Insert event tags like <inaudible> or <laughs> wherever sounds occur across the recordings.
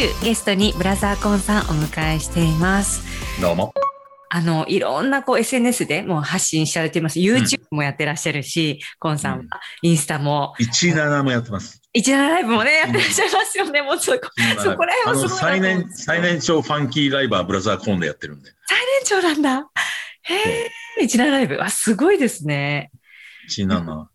週ゲストにブラザーコンさんお迎えしています。どうも。あの、いろんなこう SNS でもう発信されています。YouTube もやってらっしゃるし、コンさんはうんインスタも、17もやってます。17ライブもね、やってらっしゃいますよね。もうそこ、そこら辺もすごい最年、最年長ファンキーライバーブラザーコンでやってるんで。最年長なんだ。へえ、17ライブ。あ、すごいですね。17。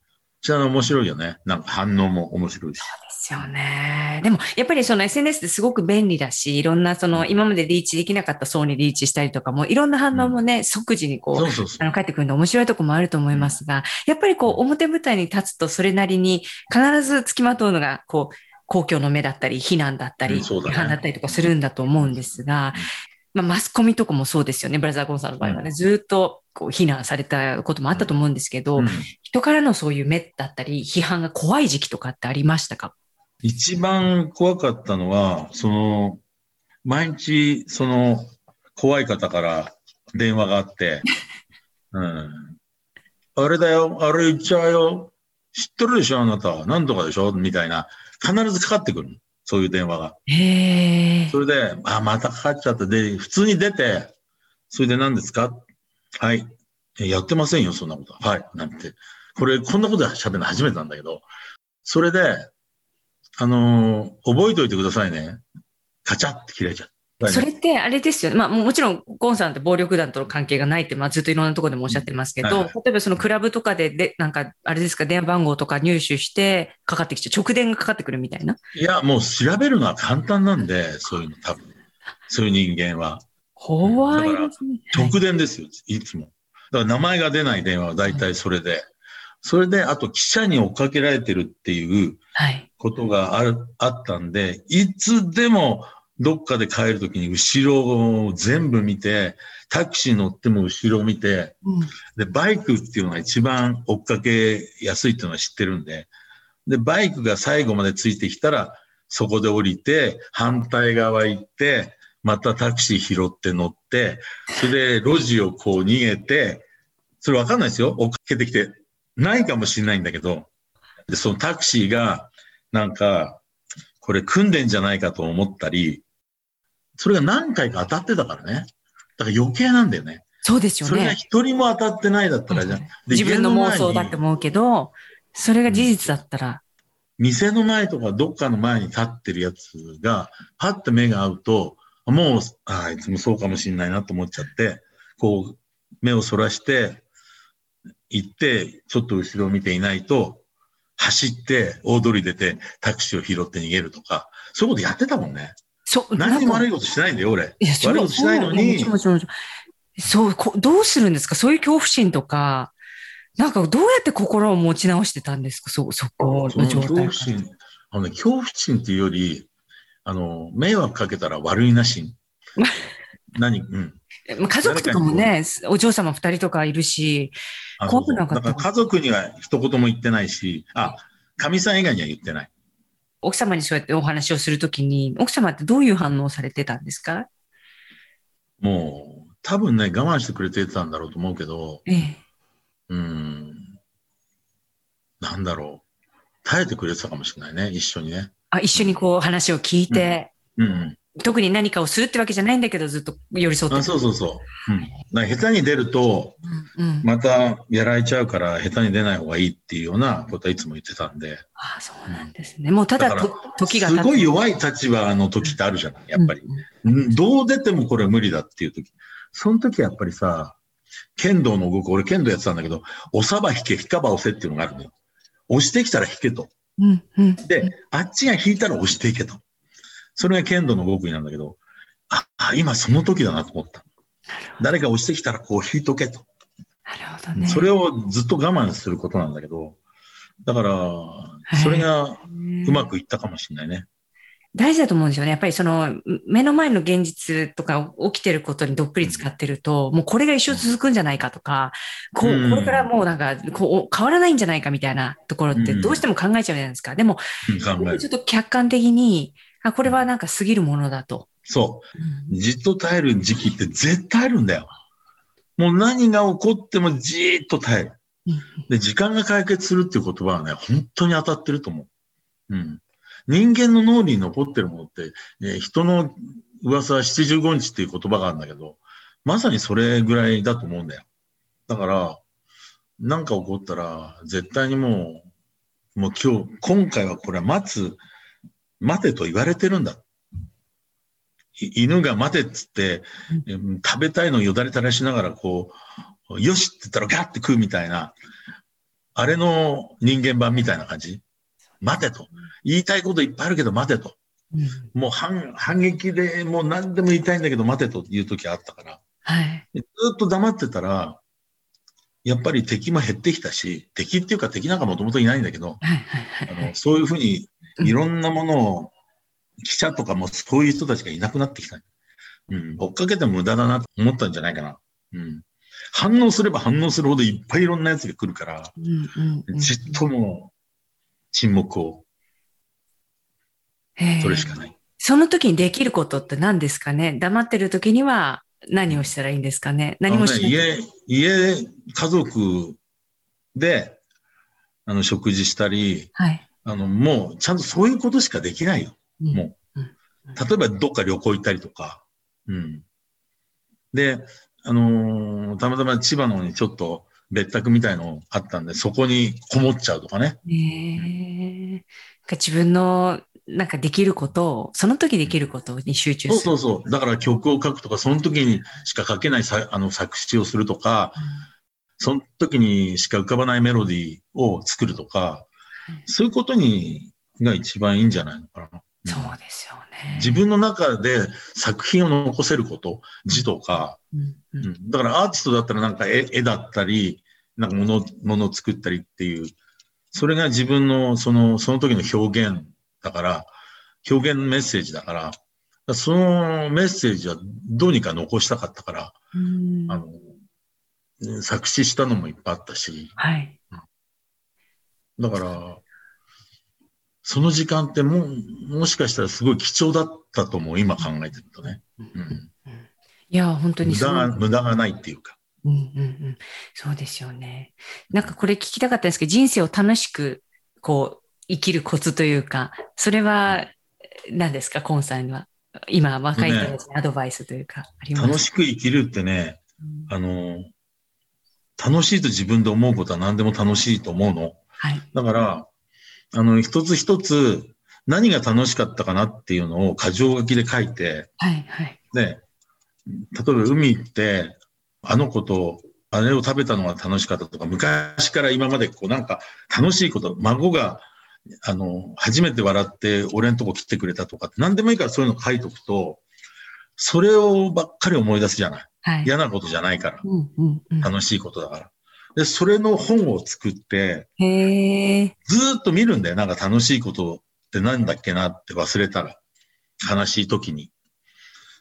17面白いよね。なんか反応も面白いし。ですよね。でも、やっぱりその SNS ってすごく便利だし、いろんなその今までリーチできなかった層にリーチしたりとかも、いろんな反応もね、即時にこう、そうそうそあの、帰ってくるんで面白いとこもあると思いますが、やっぱりこう、表舞台に立つとそれなりに必ず付きまとうのが、こう、公共の目だったり、非難だったり、批判だったりとかするんだと思うんですが、まあ、マスコミとかもそうですよね。ブラザー・ゴンさんの場合はね、ずっとこう非難されたこともあったと思うんですけど、うん人からのそういう目だったり、批判が怖い時期とかってありましたか？一番怖かったのは、その、毎日、その、怖い方から電話があって、<laughs> うん。あれだよ、あれ言っちゃうよ。知ってるでしょ、あなた。なんとかでしょ？みたいな。必ずかかってくるの。そういう電話が。それで、あ、またかかっちゃった。で、普通に出て、それで何ですか？はい。えやってませんよ、そんなこと。はい。なんて。これ、こんなこと喋るの初めてなんだけど、それで、あのー覚えておいてくださいね。カチャって切れちゃう。それってあれですよね。まあもちろん、ゴンさんって暴力団との関係がないって、まあずっといろんなところでもおっしゃってますけど、はいはい例えばそのクラブとかで、で、なんか、あれですか、電話番号とか入手してかかってきて、直電がかかってくるみたいな。いや、もう調べるのは簡単なんで、そういうの多分。そういう人間は。怖いですね。直電ですよ、いつも。だから名前が出ない電話は大体それで。それで、あと記者に追っかけられてるっていうはい。ことがある、あったんで、いつでもどっかで帰るときに後ろを全部見て、タクシー乗っても後ろを見て、うんで、バイクっていうのが一番追っかけやすいっていうのは知ってるんで、で、バイクが最後までついてきたら、そこで降りて、反対側行って、またタクシー拾って乗って、それで路地をこう逃げて、それわかんないですよ。追っかけてきて。ないかもしれないんだけど、で、そのタクシーが、なんか、これ組んでんじゃないかと思ったり、それが何回か当たってたからね。だから余計なんだよね。そうですよそれがね。一人も当たってないだったらじゃん。で自分の妄想だって思うけど、それが事実だったら、店の前とかどっかの前に立ってるやつが、パッと目が合うと、もう、ああいつもそうかもしれないなと思っちゃって、こう、目をそらして、行って、ちょっと後ろを見ていないと、走って、大通り出て、タクシーを拾って逃げるとか、そういうことやってたもんね。そう、何にも悪い。いことしてないんだよ、俺。いや、悪いことしないのにそうもちろんもちろんそう、こどうするんですか？そういう恐怖心とか、なんかどうやって心を持ち直してたんですか？そ、そこその状態怖心、あのね、恐怖心っていうより、あの、迷惑かけたら悪いなし。<laughs> 何？うん。まあ家族とかもね、お嬢様二人とかいるし、あ怖くなかっただから家族には一言も言ってないし、あ、かみさん以外には言ってない。奥様にそうやってお話をするときに、奥様ってどういう反応をされてたんですか？もう、多分ね、我慢してくれてたんだろうと思うけど、ええ。うん、なんだろう。耐えてくれてたかもしれないね、一緒にね。あ、一緒にこう話を聞いて、うん、うん。特に何かをするってわけじゃないんだけど、ずっと寄り添ってあそうそうそう。うん。下手に出ると、うんうん。またやられちゃうから、下手に出ない方がいいっていうようなことはいつも言ってたんで。あそうなんですね。もうただだと時が経すごい弱い立場の時ってあるじゃない、やっぱり。うんどう出てもこれ無理だっていう時。その時やっぱりさ、剣道の動く、俺剣道やってたんだけど、押さば引け、引かば押せっていうのがあるのよ。押してきたら引けと。うんうん。で、あっちが引いたら押していけと。それが剣道の極意なんだけど、あ、あ今その時だなと思った。誰か押してきたらこう引いとけと。なるほどね。それをずっと我慢することなんだけど、だから、それがうまくいったかもしれないね。大事だと思うんですよね。やっぱりその目の前の現実とか起きてることにどっぷり使ってると、もうこれが一生続くんじゃないかとか、こう、うんこれからもうなんか、こう、変わらないんじゃないかみたいなところってうんどうしても考えちゃうじゃないですか。でも、ちょっと客観的に、あ、これはなんか過ぎるものだと。そう。じっと耐える時期って絶対あるんだよ。もう何が起こってもじーっと耐える。うんで、時間が解決するっていう言葉はね、本当に当たってると思う。うん。人間の脳に残ってるものって、えー人の噂は七十五日っていう言葉があるんだけど、まさにそれぐらいだと思うんだよ。だから、なんか起こったら、絶対にもう、もう今日、今回はこれは待つ、待てと言われてるんだ。犬が待てっつって、食べたいのよだれ垂らしながらこう、よしって言ったらガッて食うみたいな、あれの人間版みたいな感じ待てと。言いたいこといっぱいあるけど待てと。うんもう反反撃でもう何でも言いたいんだけど待てという時あったから。はい。ずっと黙ってたら、やっぱり敵も減ってきたし、敵っていうか敵なんかもともといないんだけど、はいはいはい。あのそういうふうにいろんなものを、記者とかもそういう人たちがいなくなってきた。うん、追っかけても無駄だなと思ったんじゃないかな。うん。反応すれば反応するほどいっぱいいろんなやつが来るから、うんうんうんじっともう沈黙を、それしかない。その時にできることって何ですかね？黙ってる時には何をしたらいいんですかね？何もしない。ね家、家、家族で、あの、食事したり、はい。あの、もう、ちゃんとそういうことしかできないよ。うんもううん例えば、どっか旅行行ったりとか。うん。で、あのーたまたま千葉の方にちょっと別宅みたいのあったんで、そこにこもっちゃうとかね。ねえなんか自分のなんかできることを、その時できることに集中そうする。そうそう。だから曲を書くとか、その時にしか書けないさあの作詞をするとか、その時にしか浮かばないメロディーを作るとか、そういうことに、が一番いいんじゃないのかな。そうですよね。自分の中で作品を残せること、字とか、うんううんん、だからアーティストだったらなんか絵絵だったり、なんか物、物を作ったりっていう、それが自分のその、その時の表現だから、表現メッセージだから、そのメッセージはどうにか残したかったから、うんあの、作詞したのもいっぱいあったし、はい。だから、その時間っても、もしかしたらすごい貴重だったと思う、今考えてるとね。うん、いや、本当にそう。無駄が、無駄がないっていうか。うんうんうん、そうですよね。なんかこれ聞きたかったんですけど、人生を楽しくこう生きるコツというか、それは何ですか、コンさんには。今、若い人たちにアドバイスというか、あります楽しく生きるってね、うんあの、楽しいと自分で思うことは何でも楽しいと思うの。はい。だから、あの、一つ一つ何が楽しかったかなっていうのを箇条書きで書いて、はい。はい。で、例えば海行って、あの子とあれを食べたのが楽しかったとか、昔から今までこうなんか楽しいこと、孫が、あの、初めて笑って俺んとこ来てくれたとか、何でもいいからそういうの書いとくと、それをばっかり思い出すじゃない。はい。嫌なことじゃないから。うんうんうん、楽しいことだから。で、それの本を作って。ずーっと見るんだよ。なんか楽しいことってなんだっけなって忘れたら。悲しい時に。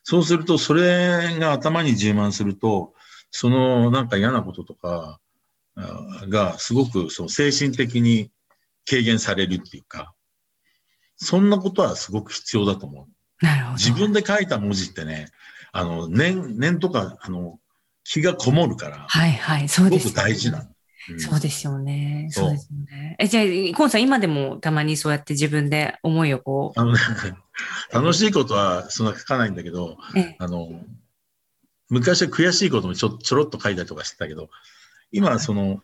そうすると、それが頭に充満すると、そのなんか嫌なこととかあがすごくその精神的に軽減されるっていうか、そんなことはすごく必要だと思う。なるほど。自分で書いた文字ってね、あの、念、念とか、あの、気がこもるから、はいはい。そうすごくですよね、大事なの。うんそうですよね。そうですよね。え、じゃあ、コンさん、今でもたまにそうやって自分で思いをこう、あのね、楽しいことはそんな書かないんだけど、ええあの、昔は悔しいこともちょちょろっと書いたりとかしてたけど、今はその、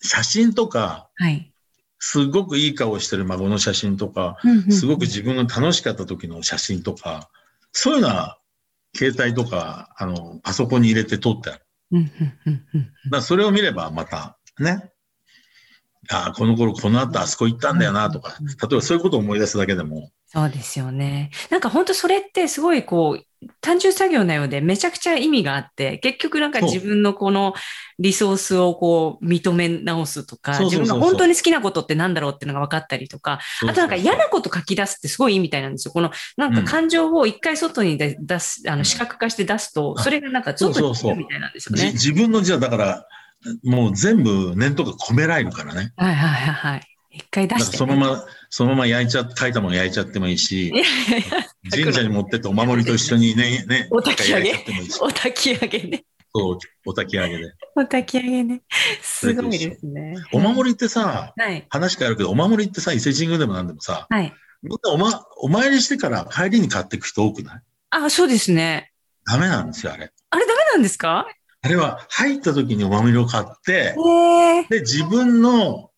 写真とか、はい。すごくいい顔してる孫の写真とか、すごく自分が楽しかった時の写真とか、そういうのは、携帯とか、あの、パソコンに入れて撮ってある。うんうんうんうんだそれを見ればまた、ね。ああ、この頃この後あそこ行ったんだよなとか、例えばそういうことを思い出すだけでも、そうですよね。なんか本当それってすごいこう、単純作業なようでめちゃくちゃ意味があって、結局なんかそう自分のこのリソースをこう認め直すとか、そうそうそうそう自分が本当に好きなことってなんだろうっていうのが分かったりとか、そうそうそうあとなんか嫌なこと書き出すってすごいいいみたいなんですよ。このなんか感情を一回外に出出す、あの視覚化して出すと、あそれがなんかそう外そうそうに出るみたいなんですよね。じ自分のじゃあだから、もう全部念とか込められるからね。はいはいはいはい。一回出して、ね。そのまま、そのまま焼いちゃ、書いたもの焼いちゃってもいいし神社に持ってってお守りと一緒にね、ね、お焚き上げ <laughs> お焚き上げね。そう、お焚き上げで。お焚き上げね。すごいですね。お守りってさ、はい。話変わるけど、お守りってさ、伊勢神宮でもなんでもさ、はい。みんなお,、ま、お参りしてから帰りに買っていく人多くない？あ、そうですね。ダメなんですよ、あれ。あれダメなんですか？あれは入った時にお守りを買って。で、自分の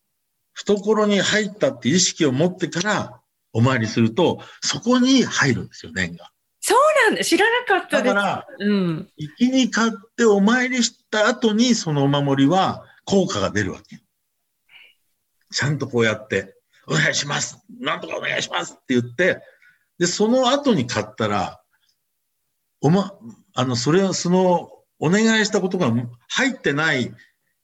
懐に入ったって意識を持ってからお参りすると、そこに入るんですよ、念が。そうなんだ。知らなかったです。だから、うん。行きに買ってお参りした後にそのお守りは効果が出るわけよ。ちゃんとこうやって、お願いします。なんとかお願いしますって言って、で、その後に買ったら、おま、あの、それはその、お願いしたことが入ってない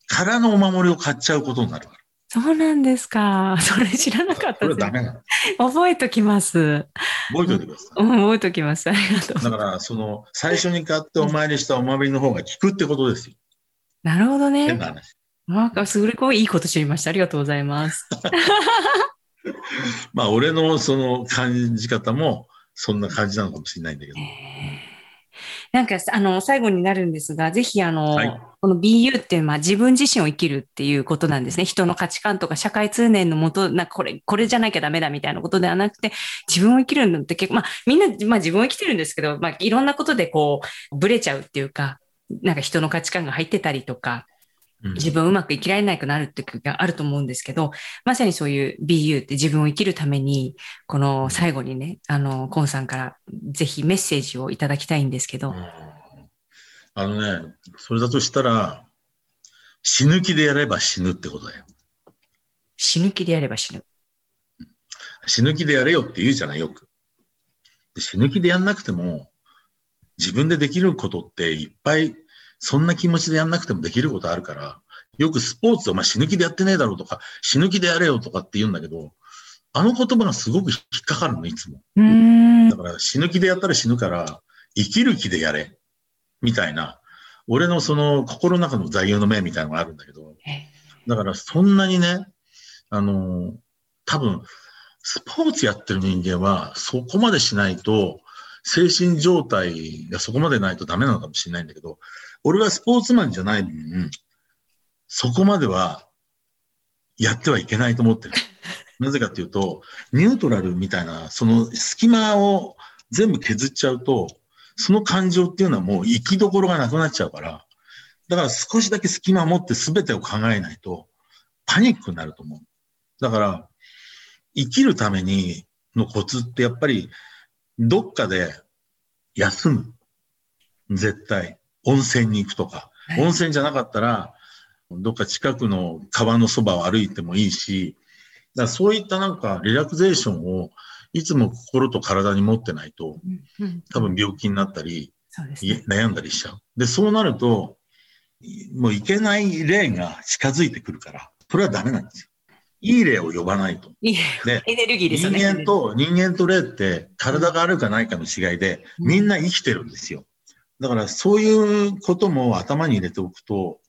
からのお守りを買っちゃうことになるから。そうなんですか。<laughs> それ知らなかっこたです。れダメなの。覚えときます。覚えておいてください。うん、覚えときます。ありがとう。だから、その、最初に買ってお参りしたお守りの方が効くってことですよ。なるほどね。変な話。なんか、すごいいいこと知りました。ありがとうございます。<laughs> まあ、俺のその感じ方も、そんな感じなのかもしれないんだけど。なんか、あの、最後になるんですが、ぜひ、あの、はいこの BU って、まあ、自分自身を生きるっていうことなんですね。人の価値観とか社会通念のもと、なんかこれ、これじゃなきゃダメだみたいなことではなくて、自分を生きるのって結構、まあ、みんな、まあ、自分を生きてるんですけど、まあ、いろんなことでこう、ブレちゃうっていうか、なんか人の価値観が入ってたりとか、うん自分をうまく生きられなくなるっていう時があると思うんですけど、まさにそういう BU って自分を生きるために、この最後にね、あの、コンさんからぜひメッセージをいただきたいんですけど、うんあのね、それだとしたら、死ぬ気でやれば死ぬってことだよ。死ぬ気でやれば死ぬ。死ぬ気でやれよって言うじゃない、よく。で死ぬ気でやんなくても、自分でできることっていっぱい、そんな気持ちでやんなくてもできることあるから、よくスポーツを、まあ、死ぬ気でやってねえだろうとか、死ぬ気でやれよとかって言うんだけど、あの言葉がすごく引っかかるの、いつも。だ。から死ぬ気でやったら死ぬから、生きる気でやれ。みたいな、俺のその心の中の座右の銘みたいなのがあるんだけど、えだからそんなにね、あの、多分、スポーツやってる人間はそこまでしないと、精神状態がそこまでないとダメなのかもしれないんだけど、俺はスポーツマンじゃない分、そこまではやってはいけないと思ってる。<laughs> なぜかっていうと、ニュートラルみたいな、その隙間を全部削っちゃうと、その感情っていうのはもう生きどころがなくなっちゃうから、だから少しだけ隙間を持って全てを考えないと、パニックになると思う。だから、生きるためにのコツってやっぱり、どっかで休む。絶対。温泉に行くとか。はい温泉じゃなかったら、どっか近くの川のそばを歩いてもいいし、だそういったなんかリラクゼーションをいつも心と体に持ってないと、多分病気になったり、ね。悩んだりしちゃう。で、そうなると、もういけない霊が近づいてくるから、それはダメなんですよ。いい霊を呼ばないと。いいで、エネルギーです人よね。間と、人間と霊って体があるかないかの違いで、うんみんな生きてるんですよ。だからそういうことも頭に入れておくと、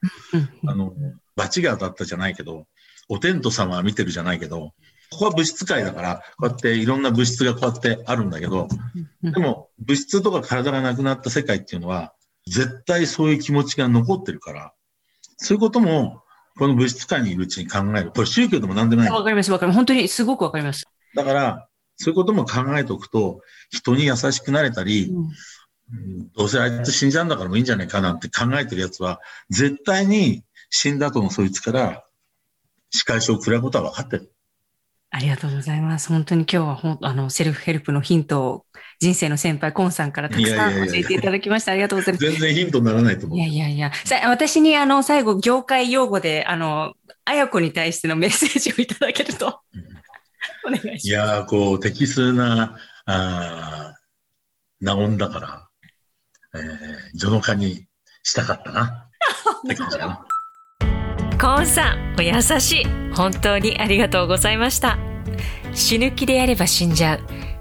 あの、罰が当たったじゃないけど、お天道様は見てるじゃないけど、ここは物質界だから、こうやっていろんな物質がこうやってあるんだけど、うんでも物質とか体がなくなった世界っていうのは、絶対そういう気持ちが残ってるから、そういうことも、この物質界にいるうちに考える。これ宗教でも何でもない。わかります、わかります。本当にすごくわかります。だから、そういうことも考えておくと、人に優しくなれたり、うんうんどうせあいつ死んじゃうんだからもういいんじゃないかなんて考えてるやつは、絶対に死んだ後のそいつから仕返しを食らうことは分かってる。ありがとうございます。本当に今日はほんあのセルフヘルプのヒントを人生の先輩コンさんからたくさん教えていただきました。ありがとうございます。全然ヒントにならないと思。いうやいやいや、さ私にあの最後業界用語であのあやこに対してのメッセージをいただけるとお願いします。いやー、こう、適数な、あーナオンだから、えー、序の化にしたかったな。って感じかな。コーンさん、お優しい。本当にありがとうございました。死ぬ気でやれば死んじゃう。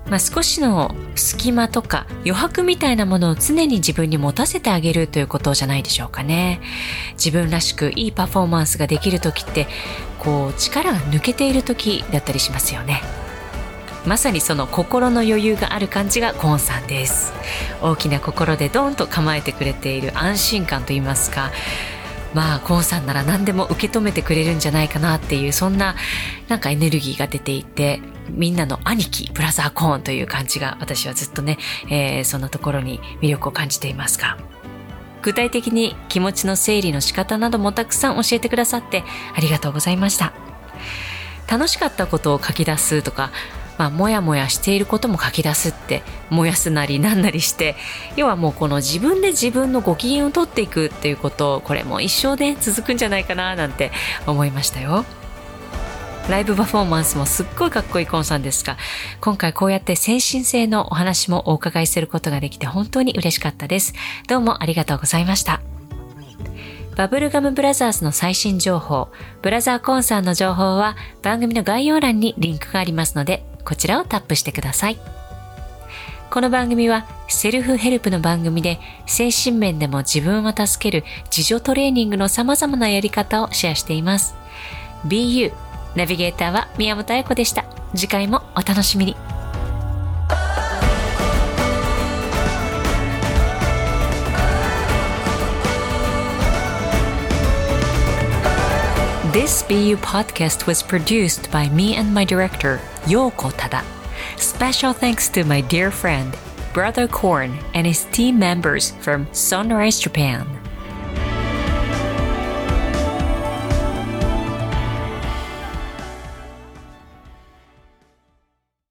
まあ、少しの隙間とか余白みたいなものを常に自分に持たせてあげるということじゃないでしょうかね。自分らしくいいパフォーマンスができる時って、こう力が抜けている時だったりしますよね。まさにその心の余裕がある感じがコーンさんです。大きな心でドーンと構えてくれている安心感といいますか、まあコンさんなら何でも受け止めてくれるんじゃないかなっていうそんななんかエネルギーが出ていてみんなの兄貴ブラザーコーンという感じが私はずっとね、えー、そんなところに魅力を感じていますが。具体的に気持ちの整理の仕方などもたくさん教えてくださってありがとうございました。楽しかったことを書き出すとかまあ、もやもやしていることも書き出すって燃やすなりなんなりして要はもうこの自分で自分のご機嫌を取っていくっていうことこれも一生で、ね、続くんじゃないかななんて思いましたよ。ライブパフォーマンスもすっごいかっこいいコンさんですが、今回こうやって精神性のお話もお伺いすることができて本当に嬉しかったです。どうもありがとうございました。バブルガムブラザーズの最新情報、ブラザーコンさんの情報は番組の概要欄にリンクがありますので、こちらをタップしてください。この番組はセルフヘルプの番組で精神面でも自分を助ける自助トレーニングの様々なやり方をシェアしています。BU ナビゲーターは宮本彩子でした。次回もお楽しみに。This BU podcast was produced by me and my director, Yoko Tada. Special thanks to my dear friend, Brother Korn, and his team members from Sunrise Japan.